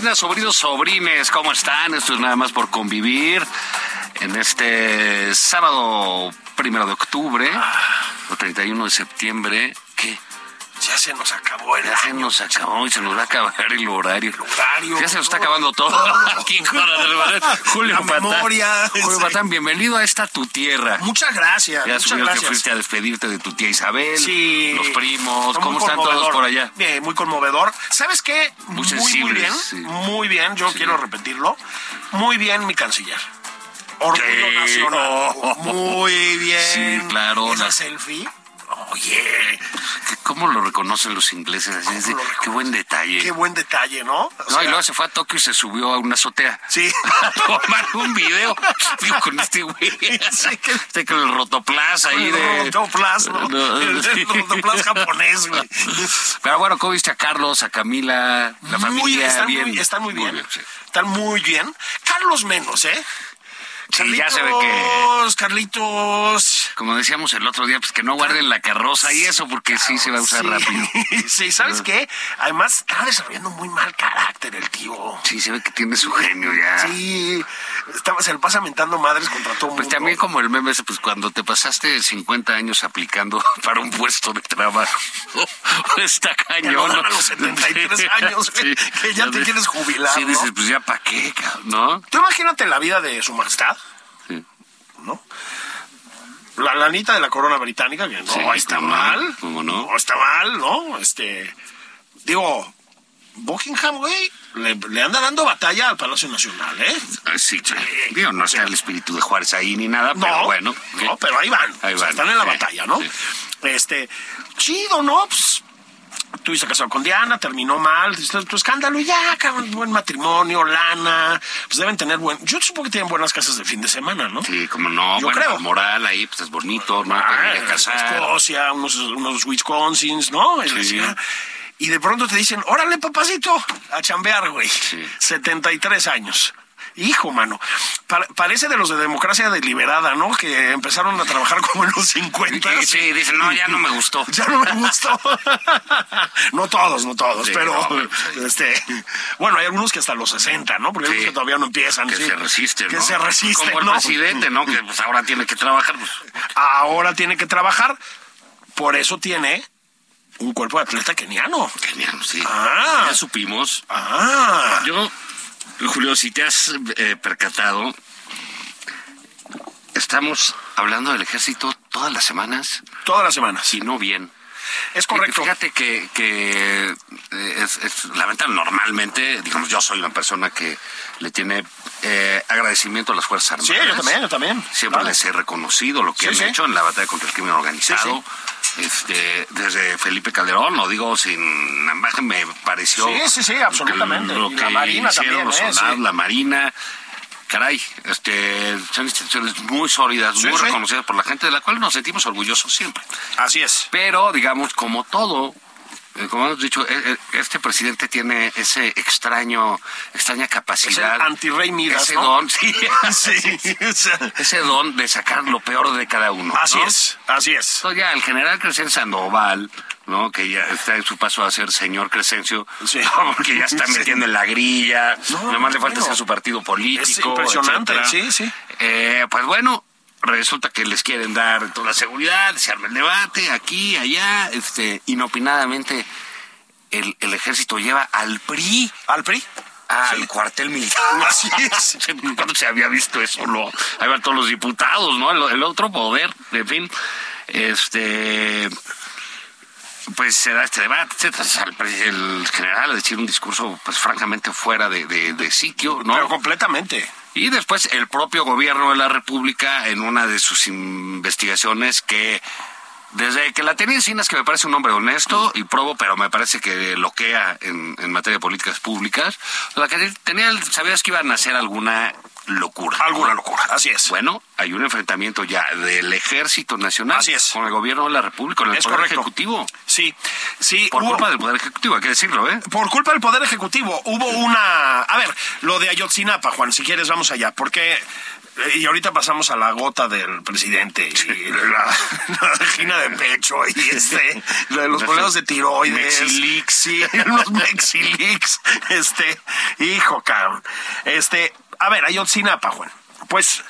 Sobrinas, sobrinos, sobrines? ¿Cómo están? Esto es nada más por convivir en este sábado primero de octubre o 31 de septiembre. Ya se nos acabó el Ya se año. nos acabó y se nos va a acabar el horario. horario, Ya se nos está acabando todo. Aquí en. Julio La Patán. memoria, Julio sí. Patán, bienvenido a esta tu tierra. Muchas gracias. Ya muchas que gracias. fuiste a despedirte de tu tía Isabel, Sí. los primos, ¿cómo están todos por allá? Bien, muy conmovedor. ¿Sabes qué? Muy muy, muy bien. sí. Muy bien, yo Sí. quiero repetirlo. Muy bien, mi canciller. Orgullo nacional. Muy bien. Sí, claro, Esa la- selfie. Oye, ¿Cómo lo reconocen los ingleses? Así lo qué buen detalle. qué buen detalle, ¿no? O No, sea, y luego se fue a Tokio y se subió a una azotea. Sí. A tomar un video. Digo, con este güey. Sí, que- Este con el rotoplas ahí El de. rotoplas, ¿no? No, El sí. rotoplas japonés, güey. Pero bueno, ¿cómo viste a Carlos, a Camila, la Muy- familia? están, bien. Muy, están muy bien. sí. Están muy bien. Carlos menos, ¿eh? Sí, ya se ve que, Carlitos, Carlitos. como decíamos el otro día, pues que no guarden la carroza y eso, porque sí se va a usar Sí. rápido. Sí, ¿sabes qué? Además, está desarrollando muy mal carácter el tío. Sí, se ve que tiene su genio ya. Sí, estaba, se le pasa mentando madres contra todo Pues mundo. también como el meme ese, pues cuando te pasaste 50 años aplicando para un puesto de trabajo, está cañón. a los 73 años, que ya te ves. quieres jubilar, Sí, ¿no? dices, pues ya para qué, cabrón, ¿no? Tú imagínate la vida de su majestad. ¿No? La lanita de la corona británica, que no Sí, está mal. cómo no. está mal, ¿no? Este. Digo, Buckingham, güey, le, le anda dando batalla al Palacio Nacional, ¿eh? Ah, Sí, sí. Digo, no está el espíritu de Juárez ahí ni nada, pero no, bueno. no, pero ahí van. Ahí O sea, van, están en la sí, batalla, ¿no? sí. Este, chido, ¿no? Pues, tuviste casado con Diana, terminó mal, tu, tu escándalo, y ya, cabrón, buen matrimonio, lana, pues deben tener buen. Yo supongo que tienen buenas casas de fin de semana, ¿no? Sí, como no, Yo bueno, creo. moral ahí, pues es bonito, ¿no? Ah, a casar. Escocia, unos, unos Wisconsins, ¿no? Y, Sí. decía- y de pronto te dicen, órale, papacito, a chambear, güey. Sí. 73 años. Hijo, mano. Pa- parece de los de democracia deliberada, ¿no? Que empezaron a trabajar como en los 50. Sí, sí, dicen, no, ya no me gustó. Ya no me gustó. no todos, no todos, Sí, pero no, bueno, sí. este, bueno, hay algunos que hasta los 60, ¿no? Porque hay Sí. unos que todavía no empiezan. Que se resisten, Que ¿no? se resisten, Como el ¿no? presidente, ¿no? Que pues ahora tiene que trabajar. Pues, ahora tiene que trabajar. Por eso tiene un cuerpo de atleta keniano. genial, sí. Ah. Ya supimos. Ah, Yo, Julio, si te has eh, percatado, estamos hablando del ejército todas las semanas todas las semanas. y no bien. Es correcto. Fíjate que, que eh, es, es lamentable. Normalmente, digamos, yo soy una persona que le tiene eh, agradecimiento a las Fuerzas Armadas. Sí, yo también, yo también. Siempre Claro. les he reconocido lo que Sí, han sí. hecho en la batalla contra el crimen organizado. Este, desde Felipe Calderón, lo digo sin me pareció. Sí, sí, sí, absolutamente. Lo que la Marina hicieron también, los ¿eh? soldados, Sí. la Marina. Caray, este, son instituciones muy sólidas, Sí, muy sí. reconocidas por la gente, de la cual nos sentimos orgullosos siempre. Así es. Pero, digamos, como todo como hemos dicho, eh, eh, este presidente tiene ese extraño, extraña Es capacidad. anti-rey Midas, ese ¿no? don, sí, Sí, ese don de sacar lo peor de cada uno. así ¿no? es, así es. Entonces ya el general Crescencio Sandoval, ¿no? Que ya está en su paso a ser señor Crescencio, porque ya está metiendo en la grilla, No, nada más le falta ser su partido político. Es impresionante, etcétera. sí, sí. Eh, pues bueno, resulta que les quieren dar toda la seguridad, se arma el debate, aquí, allá, este, inopinadamente el, el ejército lleva al PRI ¿Al PRI? al Sí. cuartel militar. Así es. ¿Cuándo se había visto eso? Lo, ahí van todos los diputados, ¿no? El, el otro poder, en fin. Este. Pues se da este debate, el general a decir un discurso, pues francamente fuera de, de- de sitio, ¿no? Pero completamente. Y después el propio gobierno de la República, en una de sus investigaciones, que desde que la tenía Encinas, que me parece un hombre honesto y probo, pero me parece que loquea en, en materia de políticas públicas, la que tenía, sabías que iban a hacer alguna locura. Alguna locura, así es. Bueno, hay un enfrentamiento ya del Ejército Nacional Así es. con el gobierno de la República, con el Es Poder correcto. Ejecutivo. Sí, sí. Por hubo- culpa del Poder Ejecutivo, hay que decirlo, ¿eh? por culpa del Poder Ejecutivo hubo una... A ver, lo de Ayotzinapa, Juan, si quieres vamos allá, porque... eh, Y ahorita pasamos a la gota del presidente y la, la angina de pecho y este, lo de los problemas de tiroides. Mexilix. Sí, los Mexilix. Este, hijo, cabrón. Este, a ver, Ayotzinapa, Juan. Pues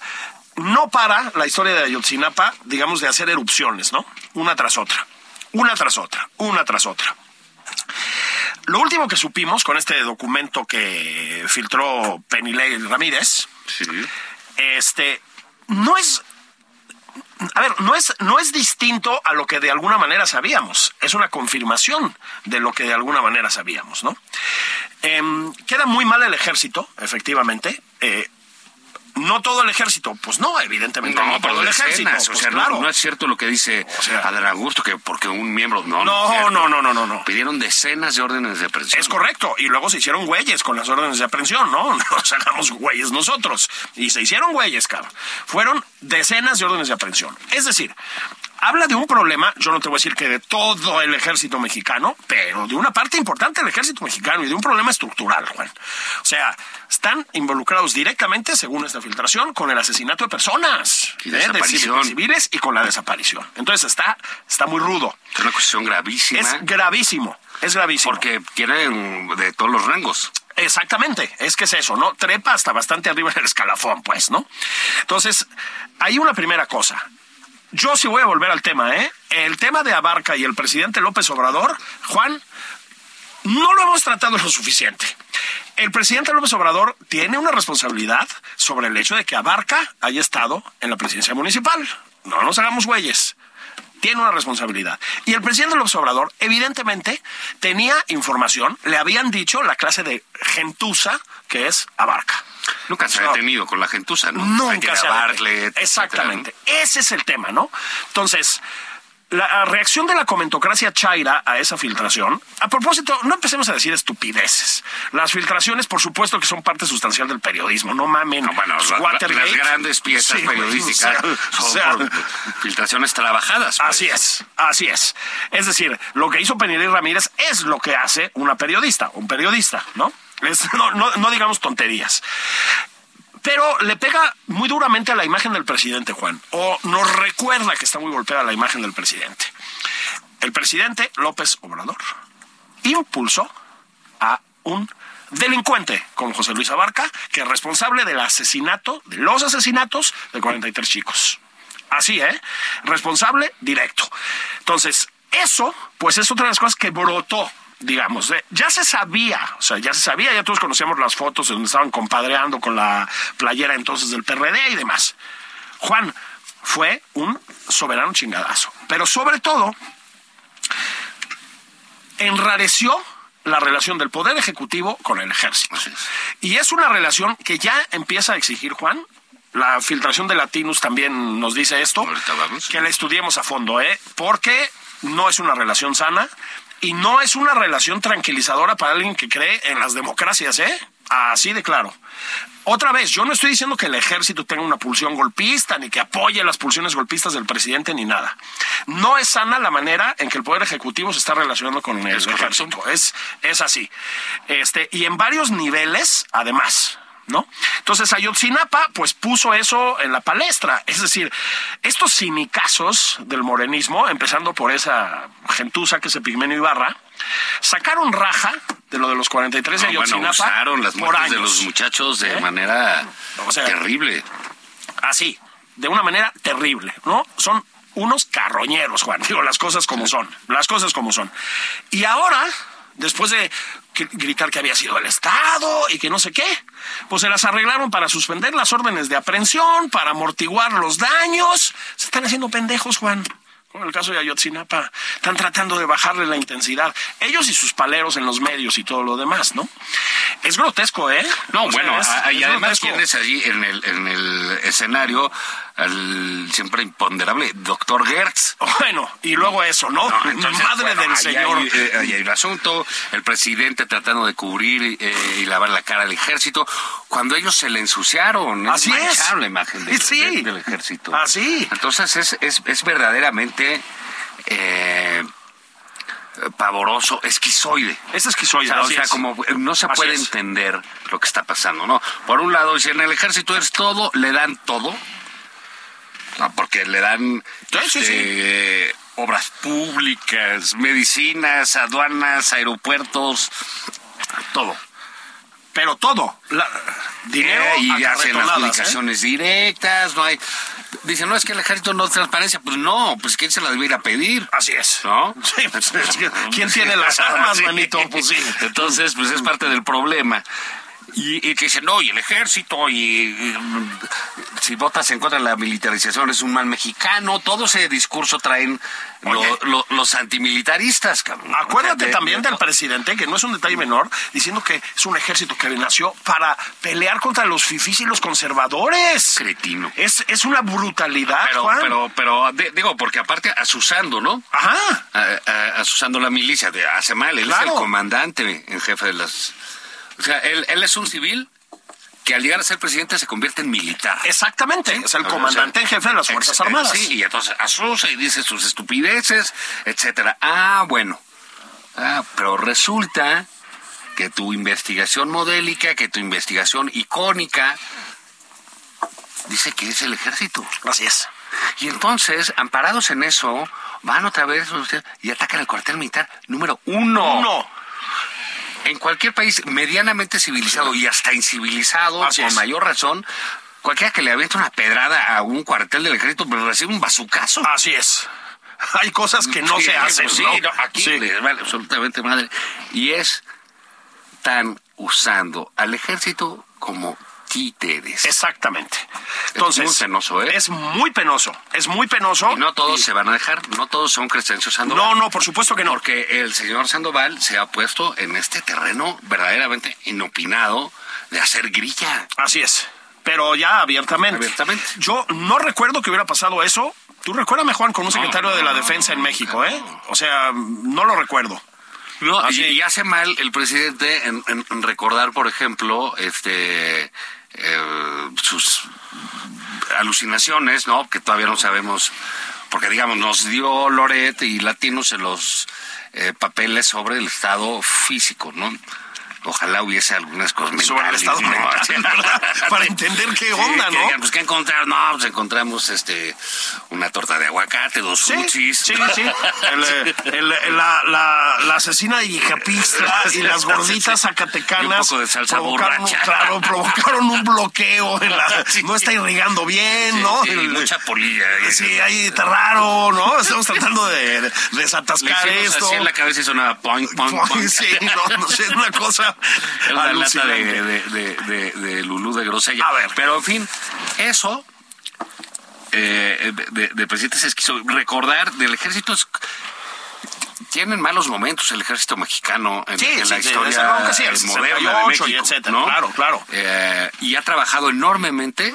no para la historia de Ayotzinapa, digamos, de hacer erupciones, ¿no? Una tras otra. Una tras otra. Una tras otra. Lo último que supimos con este documento que filtró Penilei Ramírez, Sí. este, no es, a ver, no es, no es distinto a lo que de alguna manera sabíamos. Es una confirmación de lo que de alguna manera sabíamos, ¿no? Em, queda muy mal el ejército, efectivamente. Eh, no todo el ejército, pues no, evidentemente no, No, todo el ejército. O pues sea, no- claro. no, es cierto lo que dice O sea- que porque un miembro. No, no, no, no, no, no. Pidieron decenas de órdenes de aprehensión. Es correcto. Y luego se hicieron güeyes con las órdenes de aprehensión, ¿no? Nos hagamos güeyes nosotros. Y se hicieron güeyes, cabrón. Fueron decenas de órdenes de aprehensión. Es decir, habla de un problema, yo no te voy a decir que de todo el ejército mexicano, pero de una parte importante del ejército mexicano y de un problema estructural, Juan. O sea, están involucrados directamente, según esta filtración, con el asesinato de personas, Y ¿eh? de civiles y con la desaparición. Entonces está, está muy rudo. Es una cuestión gravísima. Es gravísimo. Es gravísimo. porque tienen de todos los rangos. Exactamente, es que es eso, ¿no? Trepa hasta bastante arriba en el escalafón, pues, ¿no? Entonces, hay una primera cosa. Yo sí voy a volver al tema, ¿eh? El tema de Abarca y el presidente López Obrador, Juan, no lo hemos tratado lo suficiente. El presidente López Obrador tiene una responsabilidad sobre el hecho de que Abarca haya estado en la presidencia municipal. No nos hagamos güeyes. Tiene una responsabilidad. Y el presidente López Obrador, evidentemente, tenía información, le habían dicho la clase de gentuza que es Abarca. Nunca se ha detenido con la gentuza, ¿no? Hay que Nunca se ha etcétera, Exactamente. Ese es el tema, ¿no? Entonces, la reacción de la comentocracia chaira a esa filtración, a propósito, no empecemos a decir estupideces. Las filtraciones, por supuesto que son parte sustancial del periodismo, no mamen. ¿no? Bueno, Pues, la- las grandes piezas Sí, periodísticas o sea, son o sea, por filtraciones trabajadas. pues. Así es, así es. Es decir, lo que hizo Penilei Ramírez es lo que hace una periodista, un periodista, ¿no? No digamos tonterías. Pero le pega muy duramente a la imagen del presidente, Juan. O nos recuerda que está muy golpeada la imagen del presidente. El presidente López Obrador impulsó a un delincuente como José Luis Abarca, que es responsable del asesinato, de los asesinatos de 43 chicos. Así, ¿eh? Responsable directo. Entonces, eso, pues es otra de las cosas que brotó, digamos. ¿eh? Ya se sabía, o sea, ya se sabía, ya todos conocíamos las fotos donde estaban compadreando con la playera entonces del PRD y demás. Juan fue un soberano chingadazo. Pero sobre todo, enrareció la relación del Poder Ejecutivo con el Ejército. Y es una relación que ya empieza a exigir, Juan. La filtración de Latinus también nos dice esto. Que la estudiemos a fondo, ¿eh? Porque no es una relación sana y no es una relación tranquilizadora para alguien que cree en las democracias, ¿eh? Así de claro. Otra vez, yo no estoy diciendo que el ejército tenga una pulsión golpista, ni que apoye las pulsiones golpistas del presidente, ni nada. No es sana la manera en que el Poder Ejecutivo se está relacionando con el Es ejército. Es, es así. Este, y en varios niveles, además. ¿No? Entonces Ayotzinapa pues puso eso en la palestra, es decir, estos cinicazos del morenismo, empezando por esa gentuza que es Epigmenio Ibarra, sacaron raja de lo de los 43 de No, bueno, Ayotzinapa usaron las por de los muchachos de ¿Eh? manera O sea, terrible. así, de una manera terrible, ¿no? Son unos carroñeros, Juan, digo las cosas como son, las cosas como son. Y ahora, después de gritar que había sido el Estado y que no sé qué, pues se las arreglaron para suspender las órdenes de aprehensión, para amortiguar los daños. Se están haciendo pendejos, Juan. Como el caso de Ayotzinapa, están tratando de bajarle la intensidad. Ellos y sus paleros en los medios y todo lo demás, ¿no? Es grotesco, ¿eh? No, O sea, bueno, es- a- y es además grotesco. tienes allí en el, en el escenario al siempre imponderable doctor Gertz. Bueno, y luego eso, ¿no? No, entonces, Madre bueno, del ahí Señor. Hay, eh, ahí hay el asunto, el presidente tratando de cubrir eh, y lavar la cara al ejército, cuando ellos se le ensuciaron. Así es. la imagen del, Sí. del- del ejército. Así. Entonces es, es, es verdaderamente eh, pavoroso, esquizoide. Es O esquizoide, sea, o sea, es. como eh, no se Así puede es. entender lo que está pasando, ¿no? Por un lado, si en el ejército es todo, le dan todo. No, porque le dan Sí, sí, este, obras públicas, medicinas, aduanas, aeropuertos, todo. Pero todo. La, dinero Eh, y hacen ¿eh? adjudicaciones directas, no hay... Dicen, no, es que el ejército no es transparencia. Pues no, pues ¿quién se la debe ir a pedir? Así es. ¿No? Sí, pues, es que, ¿quién tiene las armas, manito? Pues sí. Entonces, pues es parte del problema. Y, y que dicen, no, y el ejército, y, y, mm, si votas en contra de la militarización es un mal mexicano, todo ese discurso traen lo- Oye. lo- los antimilitaristas, cabrón. Acuérdate de- también de- del presidente, que no es un detalle menor, diciendo que es un ejército que nació para pelear contra los fifís y los conservadores. Cretino. Es, es una brutalidad, Pero, Juan. pero, pero, de- digo, porque aparte asusando, ¿no? Ajá. a- a- asusando la milicia, de, hace mal, él es el comandante en jefe de las... O sea, él, él es un civil que al llegar a ser presidente se convierte en militar. Exactamente. Es el O sea, comandante en jefe de las Fuerzas ex- Armadas. Sí, y entonces asusa y dice sus estupideces, etcétera. Ah, bueno. Ah, pero resulta que tu investigación modélica, que tu investigación icónica, dice que es el ejército. Así es. Y entonces, amparados en eso, van otra vez y atacan el cuartel militar número uno. Uno. En cualquier país medianamente civilizado y hasta incivilizado, Así con es. mayor razón, cualquiera que le avienta una pedrada a un cuartel del ejército pues, recibe un bazucazo. Así es. Hay cosas que no Sí, se hacen. pues no, aquí Sí. les vale absolutamente madre. Y es tan usando al ejército como Exactamente. Entonces, muy penoso, ¿eh? Es muy penoso. Es muy penoso. Y no todos Y- se van a dejar, no todos son Crescencio Sandoval. No, no, por supuesto que no. Porque el señor Sandoval se ha puesto en este terreno verdaderamente inopinado de hacer grilla. Así es. Pero ya abiertamente. Abiertamente. Yo no recuerdo que hubiera pasado eso. Tú recuérdame, Juan, con un secretario no, de la defensa en México, ¿eh? O sea, no lo recuerdo. No, y, y hace mal el presidente en, en- en recordar, por ejemplo, este eh, sus alucinaciones, ¿no? Que todavía no sabemos, porque digamos, nos dio Loret y Latinos en los eh, papeles sobre el estado físico, ¿no? Ojalá hubiese algunas cosas Sobre el estado ¿no? mental, ¿verdad? Para entender qué onda, que ¿no? digan, pues, ¿qué encontrar? No, pues encontramos este una torta de aguacate, dos Sí, sí, sí. El, el- el- la, la, la asesina de Yijapistla y las gorditas zacatecanas. Y un poco de salsa provocaron, borracha. Claro, provocaron un bloqueo. En la, Sí. No está irrigando bien, ¿no? Sí, El- mucha polilla. Sí, ahí está raro, ¿no? Estamos tratando de de Le desatascar hicimos esto. así en la cabeza y sonaba poing, poing, poing. Sí, no, no sé, una cosa Era una lata de, de, de, de, Lulú de grosella. A ver. Pero en fin, eso eh, de, de, de presidentes es quiso recordar del ejército es- tienen malos momentos el ejército mexicano en, Sí, en sí, la historia sí, el eh, moderna de 68 y México, etcétera, ¿no? claro, claro. Eh, y ha trabajado enormemente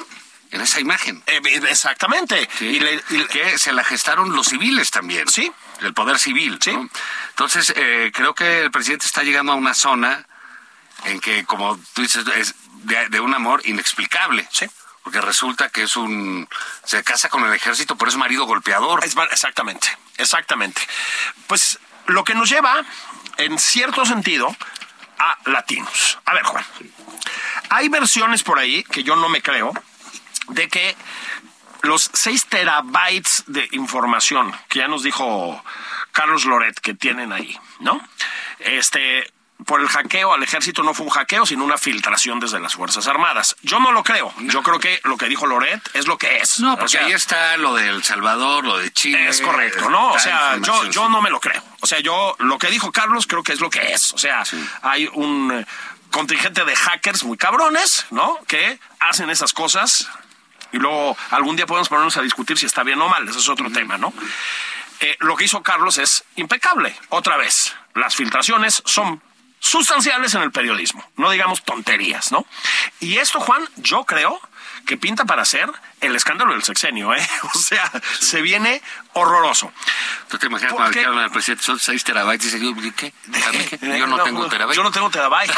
en esa imagen. Eh, exactamente. ¿sí? Y le- y le- que se la gestaron los civiles también. Sí. El poder civil. Sí. ¿no? Entonces, eh, creo que el presidente está llegando a una zona en que, como tú dices, es de, de un amor inexplicable. Sí. Porque resulta que es un... Se casa con el ejército, pero es marido golpeador. Es exactamente, exactamente. Pues lo que nos lleva, en cierto sentido, a latinos. A ver, Juan. Hay versiones por ahí que yo no me creo de que los 6 terabytes de información que ya nos dijo Carlos Loret que tienen ahí, ¿no? Este, por el hackeo al ejército no fue un hackeo, sino una filtración desde las Fuerzas Armadas. Yo no lo creo. Yo creo que lo que dijo Loret es lo que es. No, O porque sea, ahí está lo de El Salvador, lo de Chile. es correcto, ¿no? O sea, yo, yo no me lo creo. O sea, yo lo que dijo Carlos creo que es lo que es. O sea, hay un eh, contingente de hackers muy cabrones, ¿no? Que hacen esas cosas y luego algún día podemos ponernos a discutir si está bien o mal. Ese es otro tema, ¿no? Eh, lo que hizo Carlos es impecable. Otra vez, las filtraciones son sustanciales en el periodismo, no digamos tonterías, ¿no? Y esto, Juan, yo creo que pinta para ser el escándalo del sexenio, ¿eh? O sea, se viene horroroso. ¿Tú te imaginas ¿Por cuando dijeron al presidente son 6 terabytes y dice, yo, ¿qué? Yo no, tengo terabytes. Yo no tengo terabyte.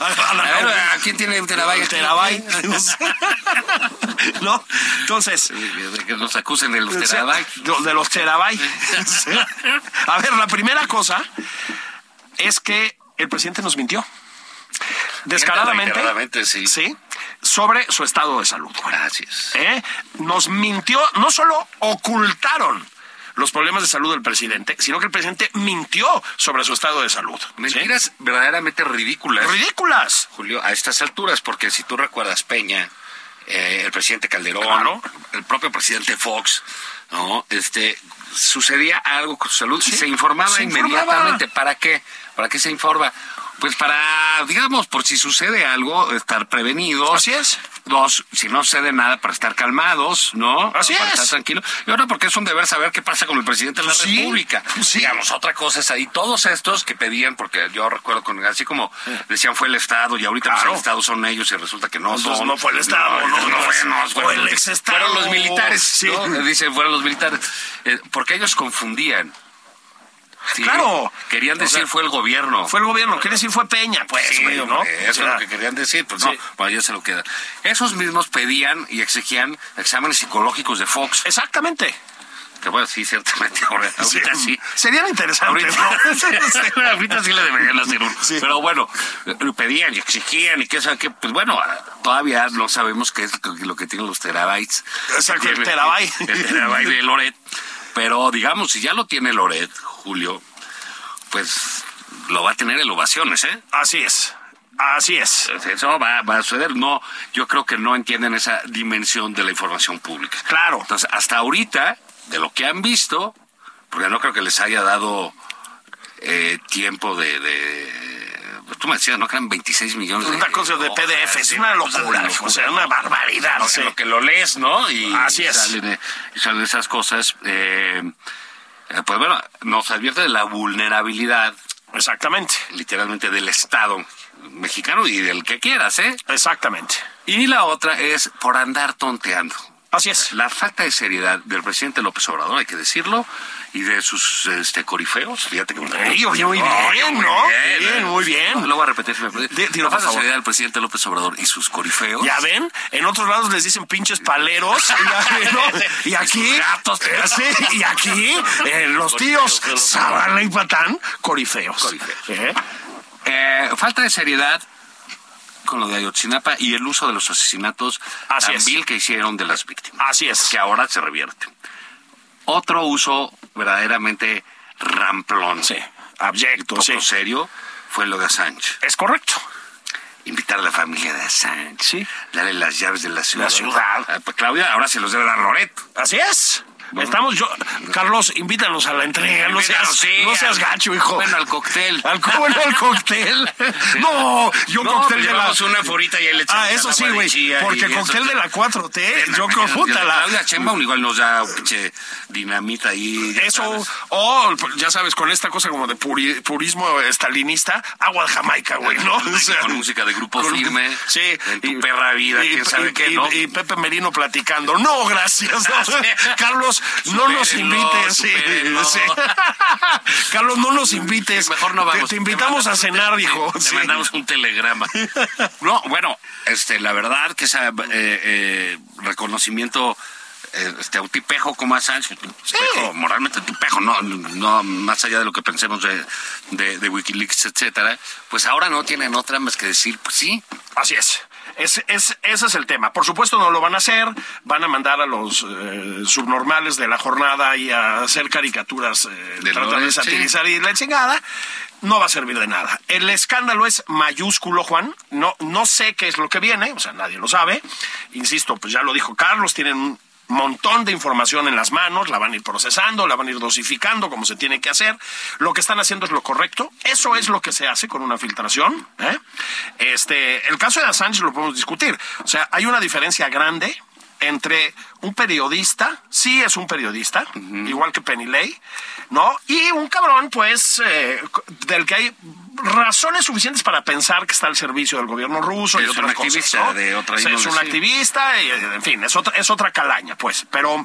A- la- A ver, ¿a quién tiene un terabyte? terabyte. ¿No? Entonces, De que nos acusen de los terabytes. de los terabytes. A ver, la primera cosa es que el presidente nos mintió. Descaradamente. Sí. Sí. Sobre su estado de salud. Gracias. ¿eh? Nos mintió, no solo ocultaron los problemas de salud del presidente, sino que el presidente mintió sobre su estado de salud. ¿sí? Mentiras verdaderamente ridículas. Ridículas. Julio, a estas alturas, porque si tú recuerdas Peña, eh, el presidente Calderón, Claro. el propio presidente Fox, ¿no? Este, sucedía algo con su salud y Sí, se informaba se informaba. inmediatamente. ¿Para qué? ¿Para qué se informa? Pues para, digamos, por si sucede algo, estar prevenidos. Así es. Dos, si no sucede nada, para estar calmados, ¿no? Así para es. estar tranquilo. Y ahora, porque es un deber saber qué pasa con el presidente de la Sí, República. sí. Digamos, otra cosa es ahí, todos estos que pedían, porque yo recuerdo con, así como decían fue el Estado y ahorita pues, Claro. el Estado son ellos y resulta que no son. no fue el Estado, no, no, no, fue, no, fue fueron el los- exestado. Fueron los militares, Sí. ¿no? Dicen, fueron los militares. Eh, porque ellos confundían. Sí, Claro. Querían O decir sea, fue el gobierno. Fue el gobierno, quiere decir fue Peña, pues, Sí, güey, ¿no? eso es lo que querían decir, pues no, bueno, ya se lo queda. Esos mismos pedían y exigían exámenes psicológicos de Fox. Exactamente. Que bueno, sí, ciertamente, ahora, ahorita sí. Serían interesantes, Ahorita, ¿no? ahorita sí le deberían hacer uno. Pero bueno, lo pedían y exigían y qué sabe qué. Pues bueno, todavía no sabemos qué es lo que tienen los terabytes. Exacto, el terabyte. El terabyte de Loret. Pero digamos, si ya lo tiene Loret, Julio, pues lo va a tener en ovaciones, ¿eh? Así es. Así es. Eso va, va a suceder. No, yo creo que no entienden esa dimensión de la información pública. Claro. Entonces, hasta ahorita, de lo que han visto, porque no creo que les haya dado eh, tiempo de, de- Tú me decías, ¿no? Que eran 26 millones de Una cosa de hojas, PDF, es una de locura, o sea, una barbaridad. No, sí. lo que lo lees, ¿no? Y Así es. Salen, y salen esas cosas. eh, eh, pues bueno, nos advierte de la vulnerabilidad, Exactamente. literalmente, del Estado mexicano y del que quieras, ¿eh? Exactamente. Y la otra es por andar tonteando. Así es. La falta de seriedad del presidente López Obrador, hay que decirlo, y de sus este, corifeos. Fíjate que Ey, oye, muy bien, ¿no? Bien, muy bien. Lo voy a repetir. si me La del presidente López Obrador y sus corifeos. Ya ven, en otros lados les dicen pinches paleros. Y aquí, gatos. eh, sí, y aquí, eh, los tíos. Zavala y Patán, corifeos. Corifeos. ¿Eh? Falta de seriedad con lo de Ayotzinapa y el uso de los asesinatos Así tan vil que hicieron de las víctimas. Así es. Que ahora se revierte. Otro uso verdaderamente ramplón. Sí, abyecto, poco sí. serio fue lo de Assange. Es correcto. Invitar a la familia de Assange. Sí. Darle las llaves de la ciudad. ciudad. Ah, pues, Claudia, ahora se los debe dar Loret. Así es. Estamos yo, Carlos, invítanos a la entrega, no seas, sí, no seas gacho, hijo. Bueno, al cóctel. Al, bueno, al cóctel. No, yo No, cóctel pues de la... una forita y le Ah, eso sí, güey, y porque eso. cóctel de la 4T, yo con puta la... Claudia Sheinbaum igual nos da pinche dinamita ahí. Eso, o ya sabes, con esta cosa como de puri- purismo estalinista, agua de Jamaica, güey, ¿no? O sea, con música de grupo con- firme. Sí. En tu perra vida, quién sabe y- qué, y- ¿no? y Pepe Merino platicando. No, gracias. ¿no? Sí. Carlos, no nos invites. sí, sí. Carlos, no nos invites. Mejor no vamos. Te, te invitamos a cenar, hijo. Te Sí. mandamos un telegrama. No, bueno, este, la verdad que ese reconocimiento eh, este, un tipejo como a Sánchez, tipejo, moralmente un tipejo, no, no más allá de lo que pensemos de, de, de Wikileaks, etcétera, pues ahora no tienen otra más que decir, pues sí, Así es. Es, es, ese es el tema. Por supuesto no lo van a hacer, van a mandar a los eh, subnormales de la jornada y a hacer caricaturas, eh, De tratar de sí. satirizar y la chingada. No va a servir de nada. El escándalo es mayúsculo, Juan. No, no sé qué es lo que viene, o sea, nadie lo sabe. Insisto, pues ya lo dijo Carlos, tienen un montón de información en las manos, la van a ir procesando, la van a ir dosificando como se tiene que hacer. Lo que están haciendo es lo correcto. Eso es lo que se hace con una filtración. ¿eh? Este, el caso de Assange lo podemos discutir. O sea, hay una diferencia grande entre un periodista, sí es un periodista, igual que Penny Lay, ¿no? Y un cabrón, pues, eh, del que hay razones suficientes para pensar que está al servicio del gobierno ruso. Es y otras cosas, activista ¿no? de otra Sí, Es índole, un sí. activista, y, en fin, es otra, es otra calaña, pues. Pero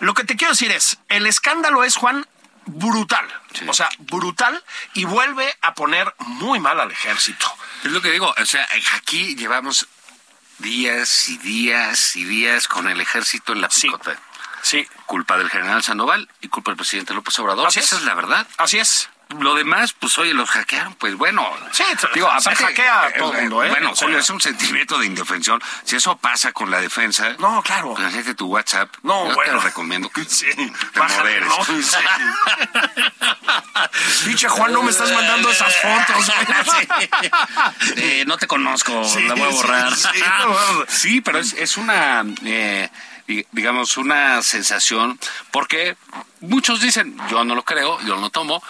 lo que te quiero decir es, el escándalo es, Juan, brutal. Sí. O sea, brutal y vuelve a poner muy mal al ejército. Es lo que digo, o sea, aquí llevamos días y días y días con el ejército en la picota. Sí, Culpa del general Sandoval y culpa del presidente López Obrador. Así Esa es. es la verdad. así es. Lo demás, pues oye, los hackearon, pues bueno. Sí, se hackea a todo el mundo, ¿eh? Bueno, Julio, es un sentimiento de indefensión. Si eso pasa con la defensa, No, claro. pues hacete tu WhatsApp. No, Yo bueno. te recomiendo que Sí, te bájale, moderes. ¿no? Sí. Juan, no me estás mandando esas fotos. Sí. Eh, no te conozco, Sí, la voy a borrar. sí. Pero es, es una, eh, di- digamos, una sensación, porque muchos dicen, yo no lo creo, yo no tomo,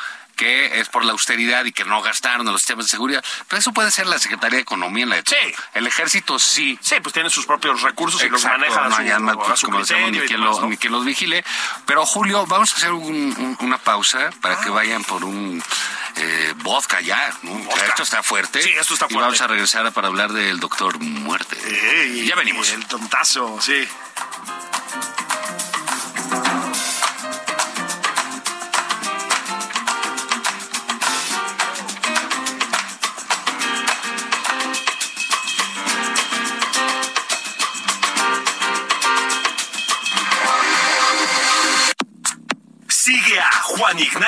que es por la austeridad y que no gastaron en los temas de seguridad, pero eso puede ser la Secretaría de Economía, en la de Sí. El ejército sí. Sí, pues tiene sus propios recursos y los Exacto, maneja a no su, a su como decíamos, ni demás, lo- ¿no? ni quien los vigile. Pero Julio, vamos a hacer un- un- una pausa para que vayan por un eh, vodka ya. ¿no? O sea, Vodka. Esto está fuerte. Sí, esto está Y vamos fuerte. a regresar para hablar del doctor Muerte. Eh, ya venimos. El tontazo, sí.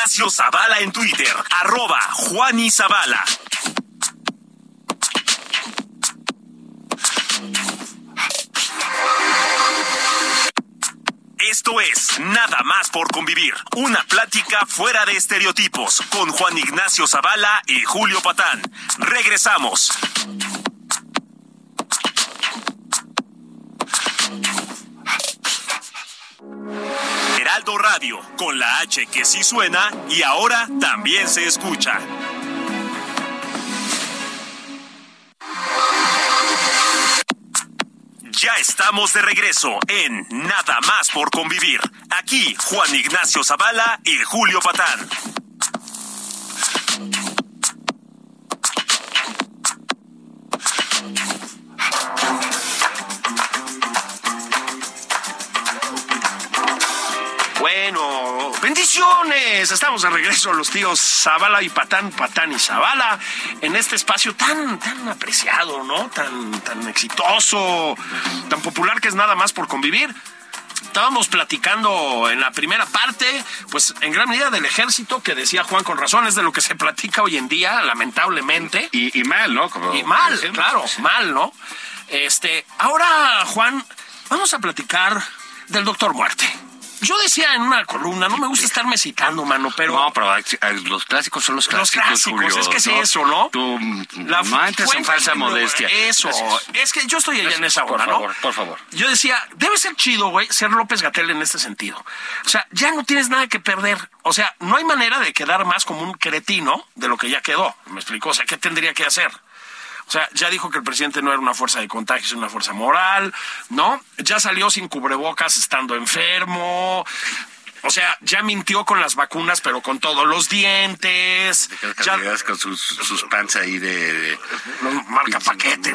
Ignacio Zavala en Twitter, arroba Juan. Esto es Nada más por convivir, una plática fuera de estereotipos con Juan Ignacio Zavala y Julio Patán. Regresamos. Heraldo Radio, con la H que sí suena y ahora también se escucha. Ya estamos de regreso en Nada más por convivir. Aquí Juan Ignacio Zavala y Julio Patán. Estamos de regreso los tíos Zavala y Patán, Patán y Zavala, en este espacio tan, tan apreciado, ¿no? Tan, tan exitoso, tan popular que es nada más por convivir. Estábamos platicando en la primera parte, pues en gran medida del ejército, que decía Juan con razón, es de lo que se platica hoy en día, lamentablemente. Y, y mal, ¿no? Como Y mal, claro, mal, ¿no? Este, ahora, Juan, vamos a platicar del doctor Muerte. Yo decía en una columna, no me gusta estarme citando, mano, pero No, pero los clásicos son los los clásicos. clásicos, Julio, es que es eso, ¿no? Tú La no entres en falsa modestia. Eso, Gracias. es que yo estoy allá en esa Por hora, ¿no? favor, por favor. Yo decía, debe ser chido, güey, ser López Gatel en este sentido. O sea, ya no tienes nada que perder. O sea, no hay manera de quedar más como un cretino de lo que ya quedó. ¿Me explico? O sea, ¿qué tendría que hacer? O sea, ya dijo que el presidente no era una fuerza de contagio, es una fuerza moral, ¿no? Ya salió sin cubrebocas estando enfermo. O sea, ya mintió con las vacunas, pero con todos los dientes. Ya, con sus, sus pants ahí de... marca paquete,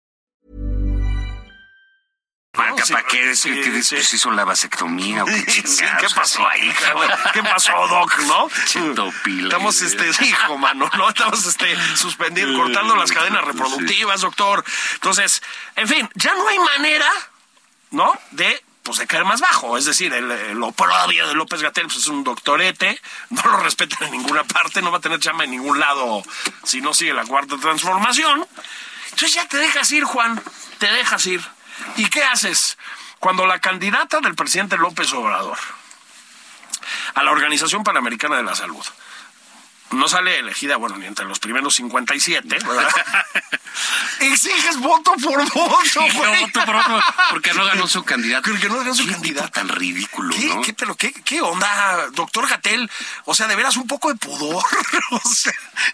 ¿para qué? sí, ¿Qué- qué- sí. hizo la vasectomía o qué chingados? ¿qué pasó ahí, cabrón? ¿Qué pasó, Doc, no? Estamos, este, hijo, mano, ¿no? Estamos, este, suspendiendo, cortando las cadenas reproductivas, doctor. Entonces, en fin, ya no hay manera, ¿no? De, pues, de caer más bajo. Es decir, el, el oprobio de López Gatel pues, es un doctorete, no lo respetan en ninguna parte, no va a tener chamba en ningún lado si no sigue la cuarta transformación. Entonces ya te dejas ir, Juan, te dejas ir. ¿Y qué haces? Cuando la candidata del presidente López Obrador a la Organización Panamericana de la Salud no sale elegida, bueno, ni entre los primeros 57, ¿verdad? Exiges voto por voto, güey. voto por otro, porque no ganó su candidato. Porque no ganó su Qué candidato. tipo tan ridículo, ¿Qué, ¿no? qué, pero qué, qué onda, doctor Gatel? O sea, de veras un poco de pudor. o sea,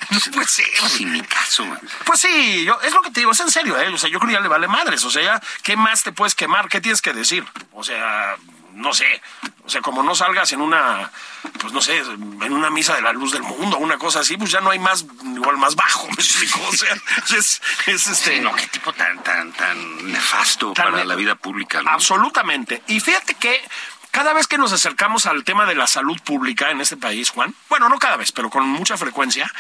no puede ser. Sin mi caso. man. Pues sí, yo, es lo que te digo, es en serio, ¿eh? O sea, yo creo que ya le vale madres. O sea, ya, ¿qué más te puedes quemar? ¿Qué tienes que decir? O sea, no sé. O sea, como no salgas en una, pues no sé, en una misa de la luz del mundo, una cosa así, pues ya no hay más, igual más bajo, me explico. O sea, es, es este. Sí, no, qué tipo tan, tan, tan nefasto Tan para ne- la vida pública, ¿no? Absolutamente. Y fíjate que cada vez que nos acercamos al tema de la salud pública en este país, Juan, bueno, no cada vez, pero con mucha frecuencia,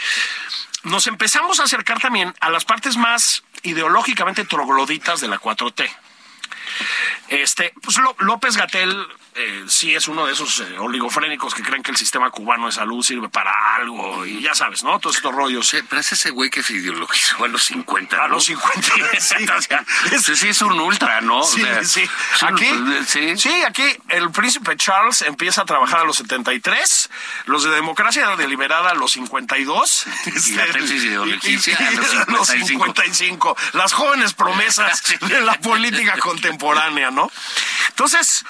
nos empezamos a acercar también a las partes más ideológicamente trogloditas de la 4T. Este, pues Ló- López Gatel eh, sí es uno de esos eh, oligofrénicos que creen que el sistema cubano de salud sirve para algo y ya sabes, ¿no? Todos estos rollos. Sí, pero es ese güey que se ideologizó a los 50. A los 50, sí. O sea, sí, sí, es un ultra, ¿no? O Sí, sea, sí. Aquí, sí. sí. aquí el príncipe Charles empieza a trabajar a los 73, los de democracia deliberada a los 52, Y la tesis de ideología a los a los 55. 55. Las jóvenes promesas de la política contemporánea, ¿no? Entonces,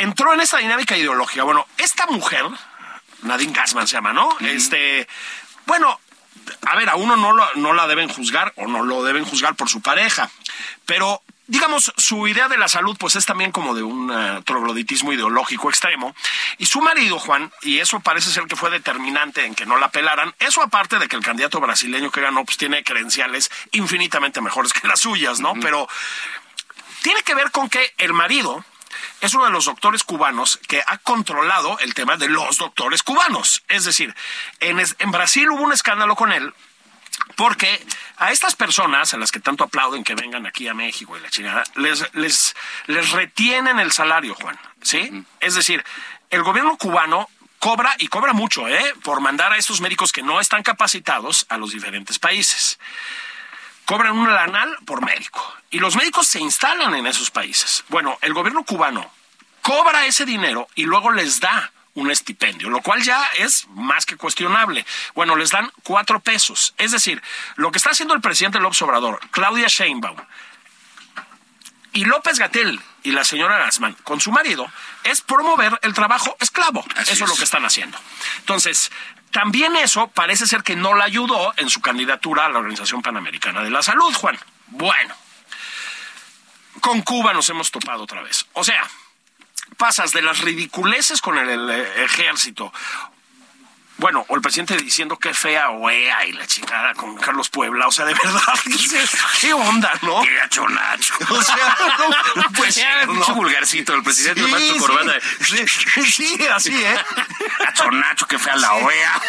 entró en esta dinámica ideológica. Bueno, esta mujer, Nadine Gassman se llama, ¿no? Este, bueno, a ver, a uno no, lo- no la deben juzgar o no lo deben juzgar por su pareja, pero digamos, su idea de la salud pues es también como de un eh, trogloditismo ideológico extremo. Y su marido, Juan, y eso parece ser que fue determinante en que no la pelaran, eso aparte de que el candidato brasileño que ganó pues tiene credenciales infinitamente mejores que las suyas, ¿no? Pero tiene que ver con que el marido es uno de los doctores cubanos que ha controlado el tema de los doctores cubanos. Es decir, en, es- en Brasil hubo un escándalo con él porque a estas personas, a las que tanto aplauden que vengan aquí a México y la chingada, les, les, les retienen el salario, Juan. ¿Sí? Es decir, el gobierno cubano cobra y cobra mucho, ¿eh? Por mandar a estos médicos que no están capacitados a los diferentes países cobran un lanal por médico. Y los médicos se instalan en esos países. Bueno, el gobierno cubano cobra ese dinero y luego les da un estipendio, lo cual ya es más que cuestionable. Bueno, les dan cuatro pesos. Es decir, lo que está haciendo el presidente López Obrador, Claudia Sheinbaum, y López Gatel y la señora Gassman con su marido es promover el trabajo esclavo. Así eso es lo que están haciendo. Entonces, también eso parece ser que no la ayudó en su candidatura a la Organización Panamericana de la Salud, Juan. Bueno, con Cuba nos hemos topado otra vez. O sea, pasas de las ridiculeces con el, el, ejército. Bueno, o el presidente diciendo que fea OEA y la chingada con Carlos Puebla. O sea, de verdad, dices, ¿qué onda, no? Qué gacho Nacho. O sea, no, ser, Era ¿no? mucho vulgarcito, el presidente Sí, sí, corbata. sí, sí, así, ¿eh? Gacho Nacho, que fea la OEA.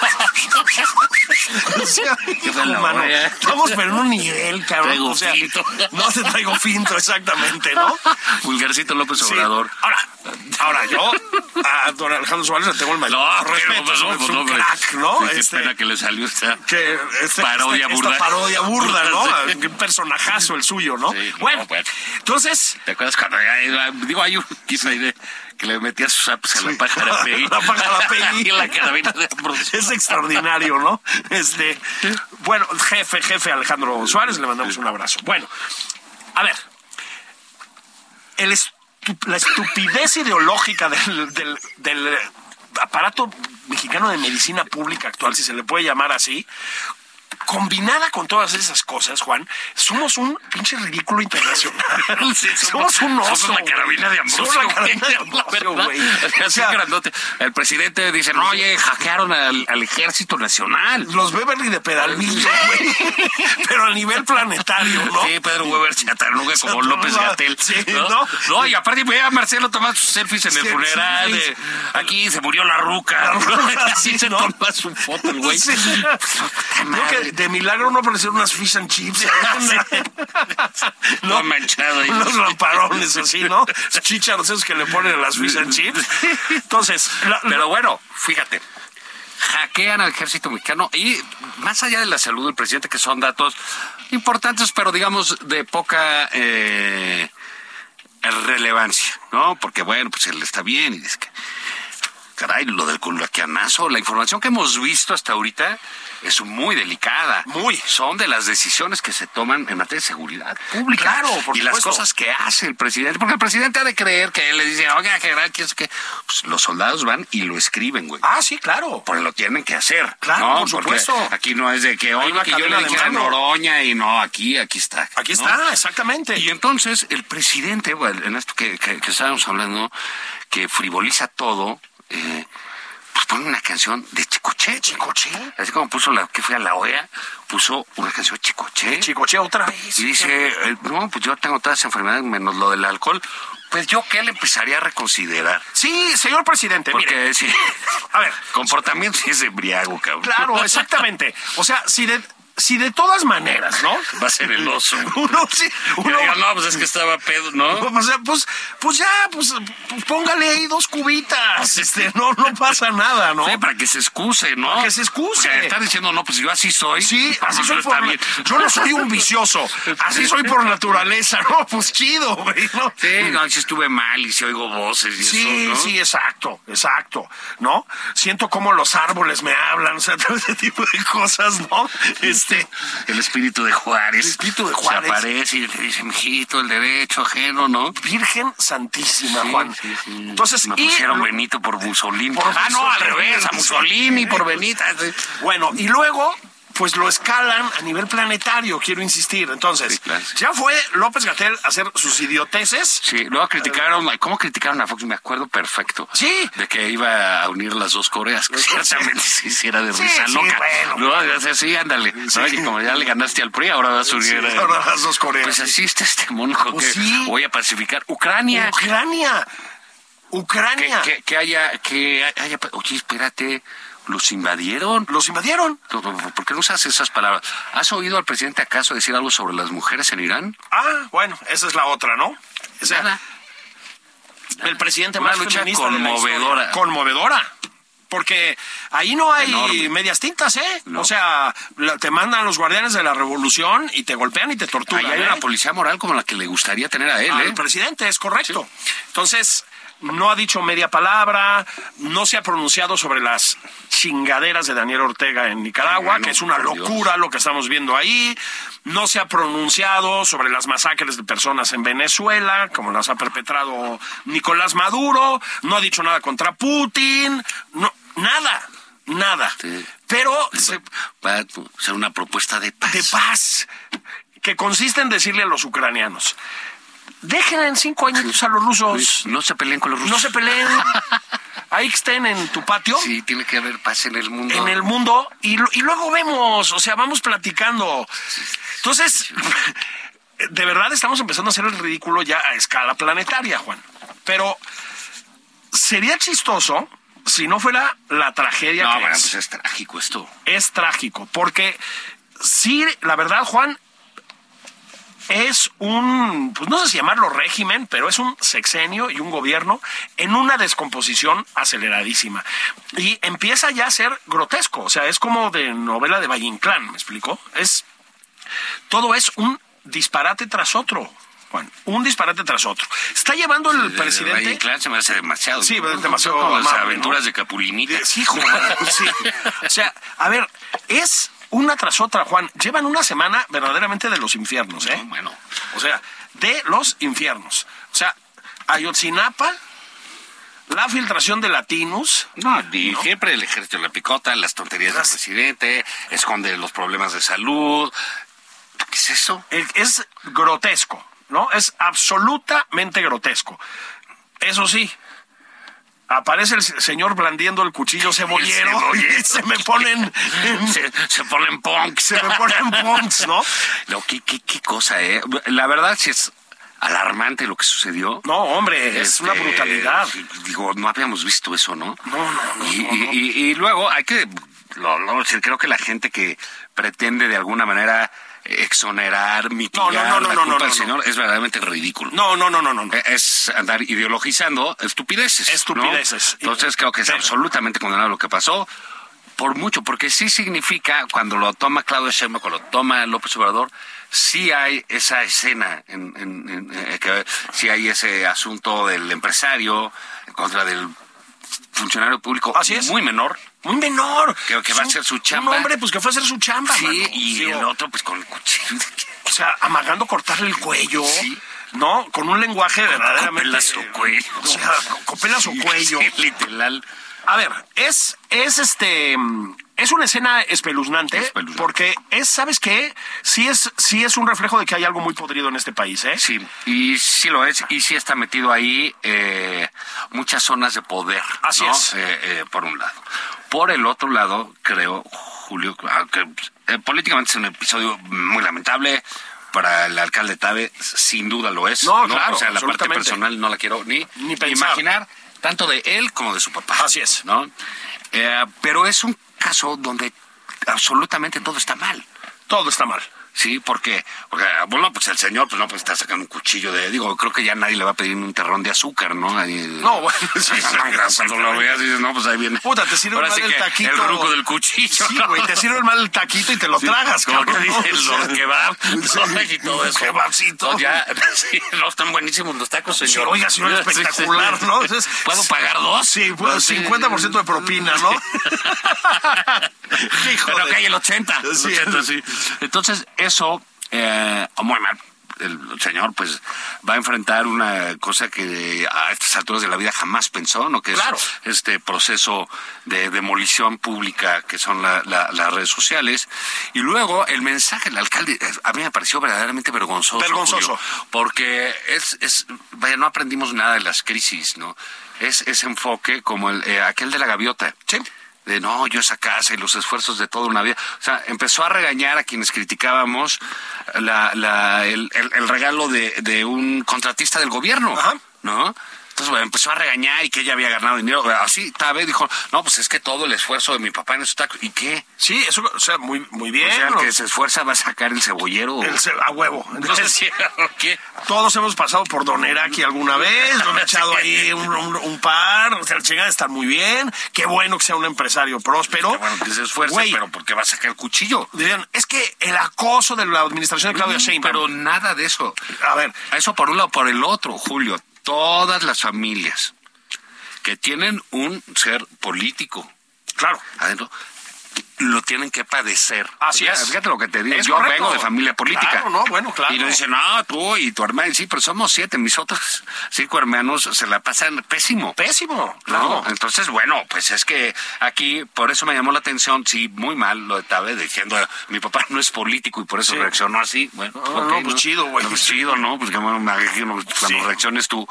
O sea, Qué fue la mano, OEA. Estamos pero en un nivel, cabrón. Traigo o sea, finto. No te traigo finto, exactamente, ¿no? Vulgarcito López. Obrador. Ahora, ahora yo, a don Alejandro Suárez le tengo el mayor No, respeto, pero, ¿no? pues, no, pero- crack, ¿no? Sí, qué Este, pena que le salió esta que este- parodia burda. Esta parodia burda, ¿no? Sí. Qué personajazo el suyo, ¿no? Sí, no, bueno, entonces, ¿Te acuerdas cuando digo hay un quiso de que le metía sus apps a la pájara Peggy? La pájara y la carabina de es extraordinario, ¿no? Este, bueno, jefe, jefe Alejandro Suárez, le mandamos un abrazo. Bueno, a ver, el estu- la estupidez ideológica del, del- del aparato mexicano de medicina pública actual, si se le puede llamar así, combinada con todas esas cosas, Juan, somos un pinche ridículo internacional. Sí, somos, un oso. Somos la carabina de Ambrosio. Somos la carabina de Ambrosio, güey. Así O sea, grandote. El presidente dice, no, oye, hackearon al, al ejército nacional. los Beverly de Peralvillo, güey. Pero a nivel planetario, ¿no? Sí, Pedro Weber Chataruga como López Gatel. sí, ¿no? ¿no? No, y aparte ve a Marcelo tomar sus selfies en el Sí, funeral. de, aquí se murió la ruca. La ruca, sí, se ¿no? toma su foto güey. Madre. que de milagro no aparecieron unas fish and chips. Todo manchado ahí. Unos lamparones así, ¿no? Chícharos esos que le ponen a las fish and chips. Entonces, la- Pero bueno, fíjate. Hackean al ejército mexicano y más allá de la salud del presidente, que son datos importantes, pero digamos de poca eh, relevancia, ¿no? Porque bueno, pues él está bien y es que, caray, lo del culaquianazo, la información que hemos visto hasta ahorita es muy delicada. Muy. Son de las decisiones que se toman en materia de seguridad pública. Claro, por Y las cosas que hace el presidente. Porque el presidente ha de creer que él le dice, oiga, general, ¿qué es que? Pues los soldados van y lo escriben, güey. Ah, sí, claro. Pues lo tienen que hacer. Claro, ¿no? por Porque supuesto. Aquí no es de que, una que yo le dije a. Noroña y no, aquí, aquí está. Aquí ¿no? está, exactamente. Y entonces el presidente, bueno, en esto que, que- que estábamos hablando, que frivoliza todo, eh, pues pone una canción de Chicoche. Chicoche. Así como puso la que fue a la OEA, puso una canción de Chicoche. Chicoche otra vez. Y dice, eh, no, pues yo tengo todas las enfermedades menos lo del alcohol. Pues yo qué le empezaría a reconsiderar. Sí, señor presidente, Porque mire. sí, A ver, comportamiento sí es embriago, cabrón. claro, exactamente. O sea, si de, si de todas maneras, ¿no? Va a ser el oso. Uno sí, uno, diga, no, pues es que estaba pedo, ¿no? O sea, pues, pues ya, pues, pues póngale ahí dos cubitas. Este, no, no pasa nada, ¿no? Sí, para que se excuse, ¿no? Para que se excuse. Porque estar diciendo, no, pues yo así soy. Sí, así soy está por bien. Yo no soy un vicioso. Así soy por naturaleza. No, pues chido, güey. ¿no? Sí, no, si estuve mal y si oigo voces y Sí, eso, ¿no? sí, exacto, exacto, ¿no? Siento como los árboles me hablan, o sea, todo ese tipo de cosas, ¿no? Este, El espíritu de Juárez. El espíritu de Juárez. Se aparece y te dice, mijito, el derecho ajeno, ¿no? Virgen Santísima, Sí, Juan. sí, sí. Entonces, me y- pusieron Benito por Mussolini. Por ah, no, al revés, a Mussolini por Benito. Bueno, y luego, pues lo escalan a nivel planetario, quiero insistir. Entonces, Sí, claro. ya fue López Gatel a hacer sus idioteces. Sí, luego criticaron, ¿cómo criticaron a Fox? Me acuerdo perfecto. Sí. De que iba a unir las dos Coreas, que ciertamente se hiciera de Sí, risa loca. bueno. No, o sea, sí, ándale. ¿no? Y como ya le ganaste al PRI, ahora vas a unir. A- ahora las dos Coreas. Pues así está este mono Pues que voy a pacificar. Ucrania. Ucrania. Que, Ucrania. que, que haya, que haya, oye, espérate, los invadieron. Los invadieron. ¿Por qué no usas esas palabras? ¿Has oído al presidente acaso decir algo sobre las mujeres en Irán? Ah, bueno, esa es la otra, ¿no? O sea, Nada. el presidente Una más lucha feminista de la conmovedora. historia. Conmovedora. Porque ahí no hay Enorme. medias tintas, ¿eh? No. O sea, te mandan los guardianes de la revolución y te golpean y te torturan. Ahí hay ¿eh? una policía moral como la que le gustaría tener a él, al ¿eh? presidente, es correcto. Entonces, no ha dicho media palabra, no se ha pronunciado sobre las chingaderas de Daniel Ortega en Nicaragua, Bueno, que es una Dios. locura lo que estamos viendo ahí. No se ha pronunciado sobre las masacres de personas en Venezuela, como las ha perpetrado Nicolás Maduro. No ha dicho nada contra Putin. No, nada, nada. Sí. Pero se- Va a ser una propuesta de paz. de paz, que consiste en decirle a los ucranianos, déjenle en cinco añitos a los rusos, No se peleen con los rusos. no se peleen, ahí que estén en tu patio, Sí, tiene que haber paz en el mundo. en el mundo, y, luego vemos, o sea, vamos platicando. Entonces, de verdad estamos empezando a hacer el ridículo ya a escala planetaria, Juan. Pero sería chistoso si no fuera la tragedia No, que bueno, es pues es trágico esto. es trágico, porque sí, la verdad, Juan, es un, pues no sé si llamarlo régimen, pero es un sexenio y un gobierno en una descomposición aceleradísima. Y empieza ya a ser grotesco, o sea, es como de novela de Valle Inclán, ¿me explico? Es, todo es un disparate tras otro. Juan, un disparate tras otro. Está llevando el presidente. Inclán se me hace demasiado. Sí, demasiado Como las aventuras ¿no? de Capulinita. Sí, Juan, sí. O sea, a ver, es una tras otra, Juan. Llevan una semana verdaderamente de los infiernos, ¿eh? No, bueno. O sea, de los infiernos. O sea, Ayotzinapa, la filtración de latinos. No, y siempre el ejército de la picota, las tonterías del presidente, esconde los problemas de salud. ¿Qué es eso? Es grotesco, ¿no? Es absolutamente grotesco. Eso sí. Aparece el se- señor blandiendo el cuchillo cebollero cebollero. y se me ponen Se, se ponen punks. se me ponen punks, ¿no? No, ¿qué, qué, qué cosa, ¿eh? La verdad sí es alarmante lo que sucedió. No, hombre, es Este, una brutalidad. Digo, no habíamos visto eso, ¿no? No, no, no, Y, no, no. y- y- y luego hay que, lo, lo- creo que la gente que pretende de alguna manera exonerar, mitigar no, no, no, la no, culpa no, del señor es verdaderamente ridículo. No, no, no, no, no. Eh, Es andar ideologizando estupideces. Estupideces. Entonces creo que es Pero- absolutamente condenado lo que pasó. Por mucho, porque sí significa, cuando lo toma Claudio Sheinbaum, cuando lo toma López Obrador, sí hay esa escena, en, en- en- eh, que sí hay ese asunto del empresario en contra del funcionario público Así es. muy menor. Muy menor. Que- que va a un- hacer su chamba. Un hombre, pues que fue a hacer su chamba, Sí, mano. y el otro pues con el cuchillo. O sea, amagando cortarle el cuello. Sí. ¿No? Con un lenguaje verdaderamente. Copela su cuello. O sea, copela su cuello. Sí, literal. A ver, es, es este. Es una escena espeluznante, Espeluznante. porque es, ¿sabes qué? Sí es, sí es un reflejo de que hay algo muy podrido en este país, ¿eh? Sí, y sí lo es, y sí está metido ahí eh, muchas zonas de poder. Así ¿no? es. Eh, eh, por un lado. Por el otro lado, creo, Julio, ah, que eh, políticamente es un episodio muy lamentable. Para el alcalde Tabe, sin duda lo es. No, claro, O sea, la parte personal no la quiero ni, Ni pensar. imaginar, tanto de él como de su papá. Así es. ¿no? Eh, pero es un caso donde absolutamente todo está mal. Todo está mal. Sí, porque, porque, bueno, pues el señor, pues no, pues está sacando un cuchillo de, digo, creo que ya nadie le va a pedir un terrón de azúcar, ¿no? Ahí, No, bueno, sí, Cuando lo veas dices, no, pues ahí viene. Puta, te sirve Ahora mal sí el taquito. El ruco del cuchillo. Sí, güey, te sirve mal el taquito y te lo tragas, Como que cabrón. sea, los kebab Sí. y todo eso. Kebabcito. No, ya, sí, no, están buenísimos los tacos, señor. oiga, señor, espectacular. ¿no? Entonces, ¿Puedo pagar dos? Sí, pues, Sí. 50% de propina, ¿no? Hijo Pero de- que hay el 80. el Sí. 80, sí. Entonces, eso, eh, muy mal. El señor, pues, va a enfrentar una cosa que a estas alturas de la vida jamás pensó, ¿no? Que es Claro. este proceso de demolición pública que son la- la- las redes sociales. Y luego el mensaje del alcalde, eh, a mí me pareció verdaderamente vergonzoso. Vergonzoso. Julio, porque es, es, vaya, no aprendimos nada de las crisis, ¿no? Es ese enfoque como el, eh, aquel de la gaviota Sí. De no, yo esa casa y los esfuerzos de toda una vida. O sea, empezó a regañar a quienes criticábamos la, la, el, el- el regalo de, de un contratista del gobierno, Ajá. ¿no? Entonces bueno, empezó a regañar y que ella había ganado dinero. Así, Tabe dijo, no, pues es que todo el esfuerzo de mi papá en esos tacos. ¿Y qué? Sí, eso, o sea, muy, muy bien. o sea, el que se esfuerza va a sacar el cebollero. El ce- a huevo. Entonces, ¿qué? todos hemos pasado por Doneraki alguna vez, nos han echado ahí un, un- un par, o sea, la chingada estar muy bien, qué bueno que sea un empresario próspero. Qué bueno que se esfuerza, Güey, pero ¿por qué va a sacar el cuchillo? dirían, es que el acoso de la administración de Claudia Sheinbaum. Pero nada de eso. a ver, Eso por un lado, por el otro, Julio. Todas las familias que tienen un ser político. Claro, adentro lo tienen que padecer. Así es. Fíjate lo que te digo. Es Yo correcto. vengo de familia política. Claro, no, bueno, claro. Y nos dicen, no, tú y tu hermano. Sí, pero somos siete. Mis otros cinco hermanos se la pasan pésimo. pésimo, ¿no? claro. Entonces, bueno, pues es que aquí, por eso me llamó la atención, sí, muy mal lo de Tabe, diciendo, mi papá no es político y por eso Sí. reaccionó así. Bueno, No, ok, no, pues chido, güey. Pues chido, ¿no? Pues que bueno, cuando Sí. reacciones tú.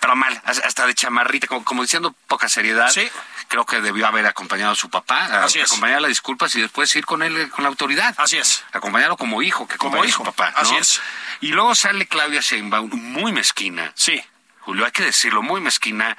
Pero mal, hasta de chamarrita, como, como diciendo poca seriedad. Sí. Creo que debió haber acompañado a su papá, a- es. acompañar las disculpas y después ir con él, con la autoridad. Así es. Acompañarlo como hijo, que Como hijo, hijo, papá. ¿no? así es. Y luego sale Claudia Sheinbaum, muy mezquina. Sí. Julio, hay que decirlo, muy mezquina.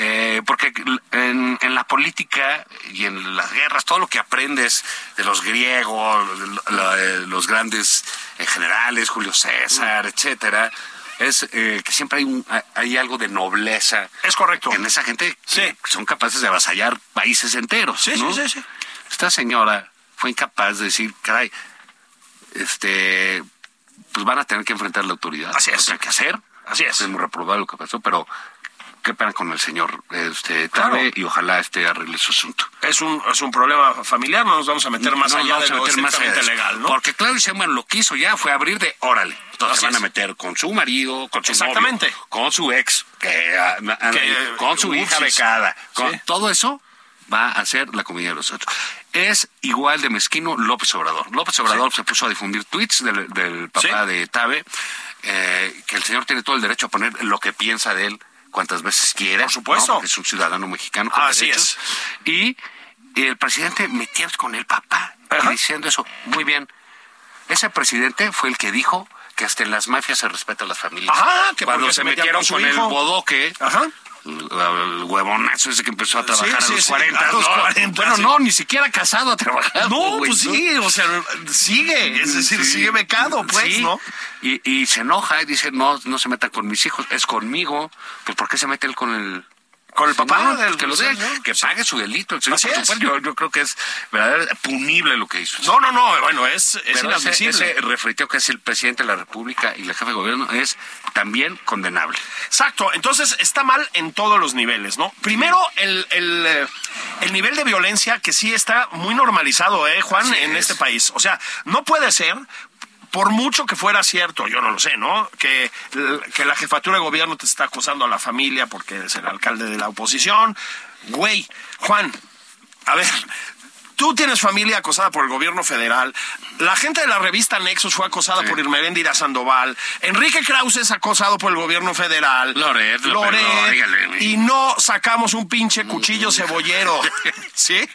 eh, porque en, en la política y en las guerras, todo lo que aprendes de los griegos, la- los grandes eh, generales, Julio César, etcétera, es eh, que siempre hay, un- hay algo de nobleza Es correcto. en esa gente Sí. que son capaces de avasallar países enteros. Sí, ¿no? sí, sí, sí. Esta señora fue incapaz de decir, caray, este, pues van a tener que enfrentar la autoridad. Así es. Tienen que hacer. Así es. Es muy reprobable lo que pasó, pero qué pena con el señor este, Claro. Y ojalá este arregle su asunto. Es un, es un problema familiar, no nos vamos a meter más No, allá vamos de a lo meter más allá de legal, ¿no? Porque Claudio Sheinbaum lo que hizo ya fue abrir de órale. Entonces Así se van a meter con su marido, con su Exactamente. novio, con su ex, que, ah, ah, Que, con su hija becada. Con Sí. todo eso va a ser la comunidad de los otros. Es igual de mezquino López Obrador. López Obrador se puso a difundir tweets del, del papá Sí. de Tabe, eh, que el señor tiene todo el derecho a poner lo que piensa de él cuantas veces quiera. Por supuesto. es un ciudadano mexicano con Así derechos. Y el presidente metió con el papá Ajá. diciendo eso. Muy bien. Ese presidente fue el que dijo que hasta en las mafias se respetan las familias. Ajá, que Cuando se metieron con con el bodoque, Ajá. El, huevonazo ese que empezó a trabajar sí, a los sí, 40. a los ¿no? 40, Bueno, no, ni siquiera casado a trabajar. No, pues ¿no? sí, o sea, sigue, es decir, sigue becado, pues. ¿no? Y, y se enoja y dice, no, no se metan con mis hijos, es conmigo. Pues ¿por qué se mete él con el... Con el papá del- que lo que pague su delito. El señor, por supuesto, yo, yo creo que es verdaderamente punible lo que hizo. No, no, no, bueno, es, es Pero inadmisible. ese refriteo que es el presidente de la República y la jefe de gobierno es también condenable. Exacto, entonces está mal en todos los niveles, ¿no? Primero, el, el, eh, el nivel de violencia que sí está muy normalizado, ¿eh, Juan, Así en es. este país. O sea, no puede ser, por mucho que fuera cierto, yo no lo sé, ¿no? Que, que la jefatura de gobierno te está acosando a la familia porque es el alcalde de la oposición. Güey, Juan, a ver, Tú tienes familia acosada por el gobierno federal. La gente de la revista Nexos fue acosada por Irmeréndira Sandoval. Enrique Krause es acosado por el gobierno federal. Loret, lo Loret. Y no sacamos un pinche cuchillo cebollero. ¿Sí?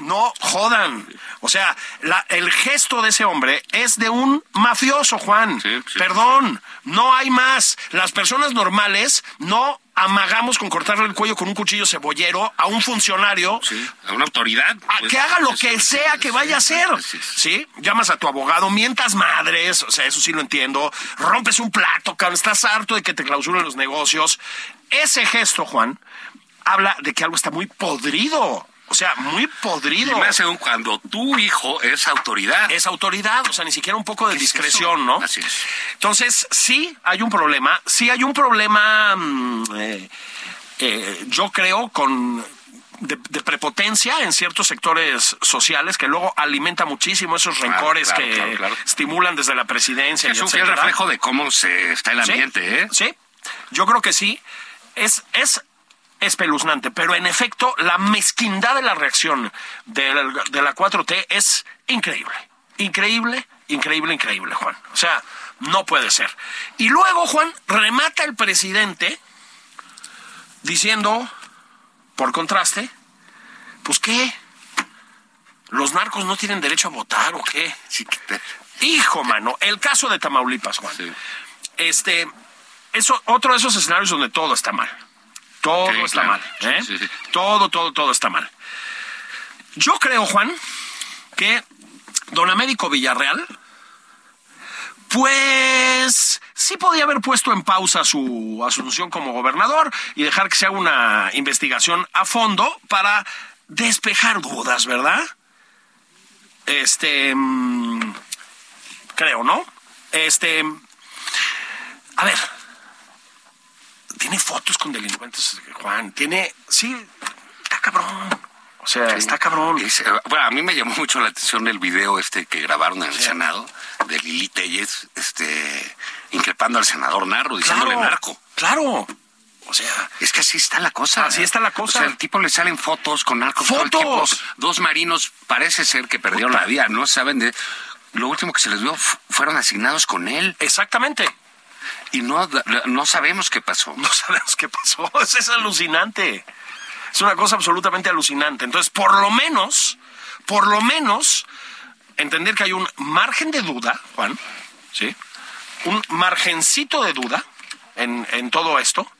No jodan. O sea, la- el gesto de ese hombre es de un mafioso, Juan. Sí, sí. Perdón, no hay más. Las personas normales no amagamos con cortarle el cuello con un cuchillo cebollero a un funcionario Sí, a una autoridad. a pues, que haga lo que sea que vaya a hacer. ¿Sí? Llamas a tu abogado, mientas madres, o sea, eso sí lo entiendo. Rompes un plato, estás harto de que te clausuren los negocios. Ese gesto, Juan, habla de que algo está muy podrido. O sea, muy Y podrido. más aún cuando tu hijo es autoridad. Es autoridad, o sea, ni siquiera un poco de ¿Qué es discreción? ¿no? Así es. Entonces, sí hay un problema, sí hay un problema, mm, eh, eh, yo creo, con de, de prepotencia en ciertos sectores sociales que luego alimenta muchísimo esos Claro, rencores claro, que claro, estimulan desde la presidencia. Es y un fiel reflejo de cómo se está el Sí, ambiente, ¿eh? Sí, yo creo que sí. Es, es espeluznante, pero en efecto la mezquindad de la reacción de la, de la 4T es increíble. Increíble, increíble, increíble, Juan. O sea, no puede ser. Y luego, Juan, remata el presidente diciendo, por contraste, pues qué, los narcos no tienen derecho a votar o qué. Hijo, mano, el caso de Tamaulipas, Juan. Sí. Este, eso, otro de esos escenarios donde todo está mal. Todo Sí, está claro. mal. ¿eh? Sí, sí, sí. Todo, todo, todo está mal. Yo creo, Juan, que don Américo Villarreal, pues sí podía haber puesto en pausa su asunción como gobernador y dejar que se haga una investigación a fondo para despejar dudas, ¿verdad? Este, mm, creo, ¿no? Este, a ver, tiene fotos con delincuentes, Juan, tiene, sí, está cabrón. O sea, está cabrón. Es, eh, bueno, a mí me llamó mucho la atención el video este que grabaron en el Senado de Lili Telles, este, increpando al senador Narro, diciéndole narco. Claro. O sea, Es que así está la cosa. Así está la cosa. O sea, el tipo le salen fotos con narcos. todo el ¡Fotos! tiempo. Dos marinos parece ser que perdieron Puta. la vida. No saben de... Lo último que se les vio fu- fueron asignados con él exactamente. Y no, no sabemos qué pasó. No sabemos qué pasó. Eso es alucinante. Es una cosa absolutamente alucinante. Entonces, por lo menos, por lo menos, entender que hay un margen de duda, Juan, ¿sí? Un margencito de duda en, en todo esto,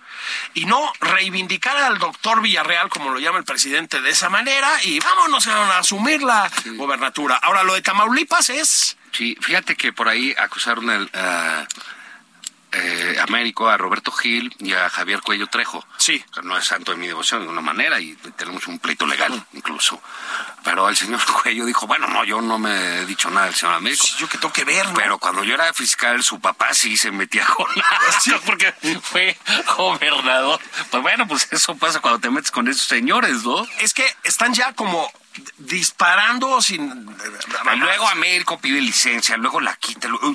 y no reivindicar al doctor Villarreal, como lo llama el presidente, de esa manera y vámonos a asumir la gobernatura. Ahora, lo de Tamaulipas es... Sí, fíjate que por ahí acusaron al... eh, Américo, a Roberto Gil y a Javier Cuello Trejo. Sí. No es santo de mi devoción de ninguna manera y tenemos un pleito legal incluso. Pero el señor Cuello dijo, bueno, no, yo no me he dicho nada del señor Américo. Yo que tengo que ver, ¿no? Pero cuando yo era fiscal, su papá sí se metía con la... porque fue gobernador. Pues bueno, pues eso pasa cuando te metes con esos señores, ¿no? Es que están ya como disparando sin... Luego Américo pide licencia, luego la quita. luego-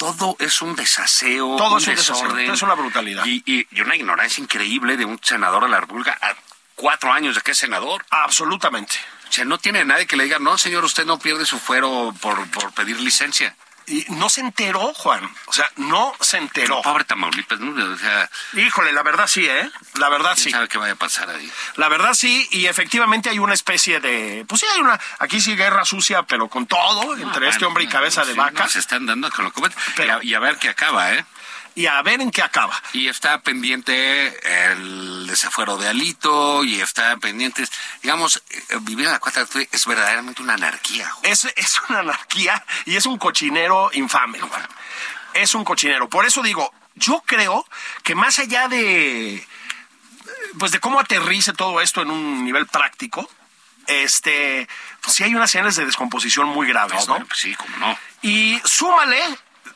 Todo es un desaseo, Todo un es un desorden. es una brutalidad. Y, y- y una ignorancia increíble de un senador de la República a cuatro años de que es senador. Absolutamente. O sea, no tiene nadie que le diga, no, señor, usted no pierde su fuero por, por pedir licencia. Y no se enteró, Juan. O sea, no se enteró. Pobre Tamaulipas, ¿no? O sea, Híjole, la verdad sí, ¿eh? La verdad sí. sabe qué vaya a pasar ahí. La verdad sí, y efectivamente hay una especie de... Pues sí, hay una... Aquí sí guerra sucia, pero con todo, entre este hombre y cabeza de Sí, vaca. se están dando con lo que... Pero- y, a, y a ver qué acaba, ¿eh? Y a ver en qué acaba. Y está pendiente el desafuero de Alito y está pendiente, digamos, eh, vivir en la cuarta es verdaderamente una anarquía. Es, es una anarquía y es un cochinero infame, Juan. Es un cochinero. Por eso digo, yo creo que más allá de... Pues de cómo aterrice todo esto en un nivel práctico, este... Pues sí hay unas señales de descomposición muy graves, ¿no? bueno, pues sí, cómo no. Y súmale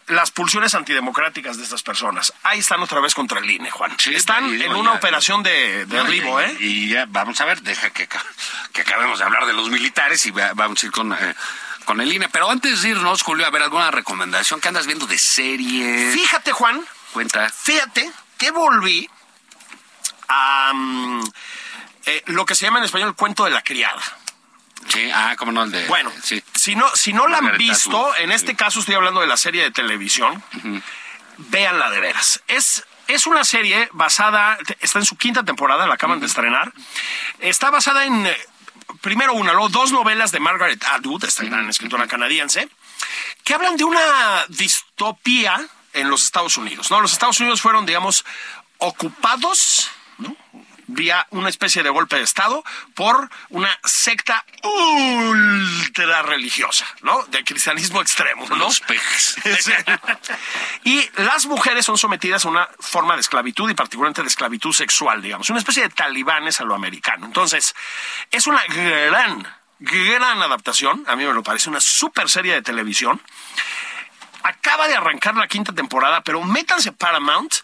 las pulsiones antidemocráticas de estas personas. Ahí están otra vez contra el INE, Juan. Sí, están digo, en una ya- operación de derribo, ¿eh? Y ya, vamos a ver, deja que, que acabemos de hablar de los militares y va- vamos a ir con, eh, con el INE. Pero antes de irnos, Julio, a ver, alguna recomendación que andas viendo de serie. Fíjate, Juan, Cuenta. fíjate que volví a mm, eh, lo que se llama en español el cuento de la criada. Sí, ah, cómo no, el de. Bueno, sí. si no, si no la han visto, en este caso estoy hablando de la serie de televisión, véanla de veras. Es, es una serie basada, está en su quinta temporada, la acaban de estrenar. Está basada en, eh, primero una, luego dos novelas de Margaret Atwood, esta gran escritora canadiense, que hablan de una distopía en los Estados Unidos. ¿no? Los Estados Unidos fueron, digamos, ocupados, ¿no? Vía una especie de golpe de Estado por una secta ultra religiosa, ¿no? De cristianismo extremo, ¿no? Los pejes. Sí. y las mujeres son sometidas a una forma de esclavitud y particularmente de esclavitud sexual, digamos, una especie de talibanes a lo americano. Entonces, es una gran, gran adaptación, a mí me lo parece, una super serie de televisión. Acaba de arrancar la quinta temporada, pero métanse Paramount.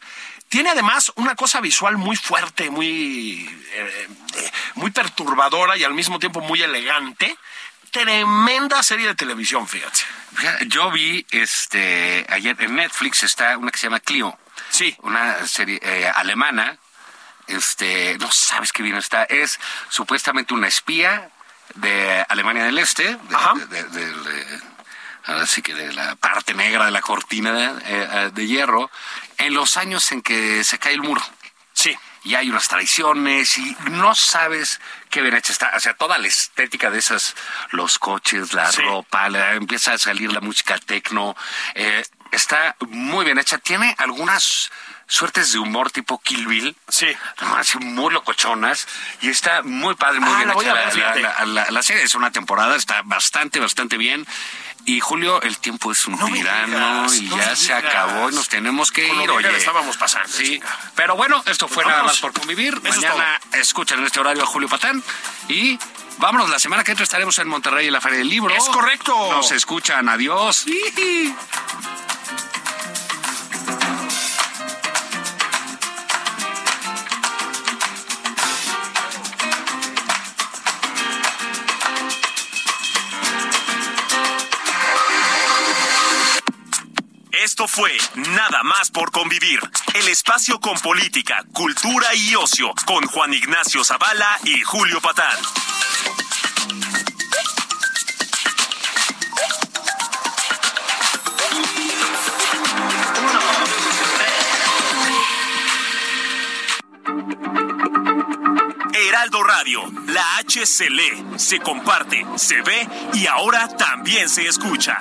Tiene además una cosa visual muy fuerte, muy, eh, eh, muy perturbadora y al mismo tiempo muy elegante. Tremenda serie de televisión, fíjate. Yo vi este ayer en Netflix está una que se llama Clio. Sí. Una serie eh, alemana. Este, no sabes qué bien está. Es supuestamente una espía de Alemania del Este. de- Ajá. de- ahora sí que de la parte negra de la cortina eh, eh, de hierro. En los años en que se cae el muro. Sí. y hay unas traiciones y no sabes qué bien hecha está. O sea, toda la estética de esas, los coches, la Sí. ropa, la- empieza a salir la música tecno. eh, está muy bien hecha. Tiene algunas suertes de humor tipo Kill Bill. Sí. Así muy locochonas y está muy padre, muy Ah, bien la voy a ver, la, serie. Es una temporada, está bastante, bastante bien. Y Julio, el tiempo es un No tirano digas, y no ya se acabó y nos tenemos que Con ir. Oye, estábamos pasando, Sí, chica. pero bueno, esto fue Pues nada más por convivir. Eso es Mañana escuchan en este horario a Julio Patán y vámonos. La semana que entra estaremos en Monterrey en la Feria del Libro. Es correcto. Nos escuchan. Adiós. Esto fue Nada más por convivir. El espacio con política, cultura y ocio con Juan Ignacio Zavala y Julio Patán. Heraldo Radio, la H se lee, se comparte, se ve y ahora también se escucha.